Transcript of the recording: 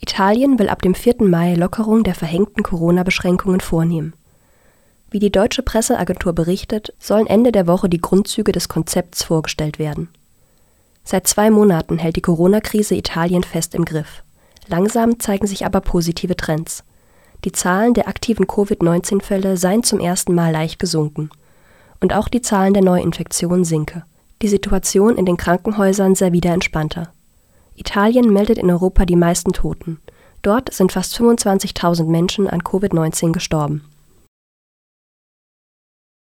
Italien will ab dem 4. Mai Lockerung der verhängten Corona-Beschränkungen vornehmen. Wie die deutsche Presseagentur berichtet, sollen Ende der Woche die Grundzüge des Konzepts vorgestellt werden. Seit zwei Monaten hält die Corona-Krise Italien fest im Griff. Langsam zeigen sich aber positive Trends. Die Zahlen der aktiven Covid-19-Fälle seien zum ersten Mal leicht gesunken. Und auch die Zahlen der Neuinfektionen sinke. Die Situation in den Krankenhäusern sei wieder entspannter. Italien meldet in Europa die meisten Toten. Dort sind fast 25.000 Menschen an Covid-19 gestorben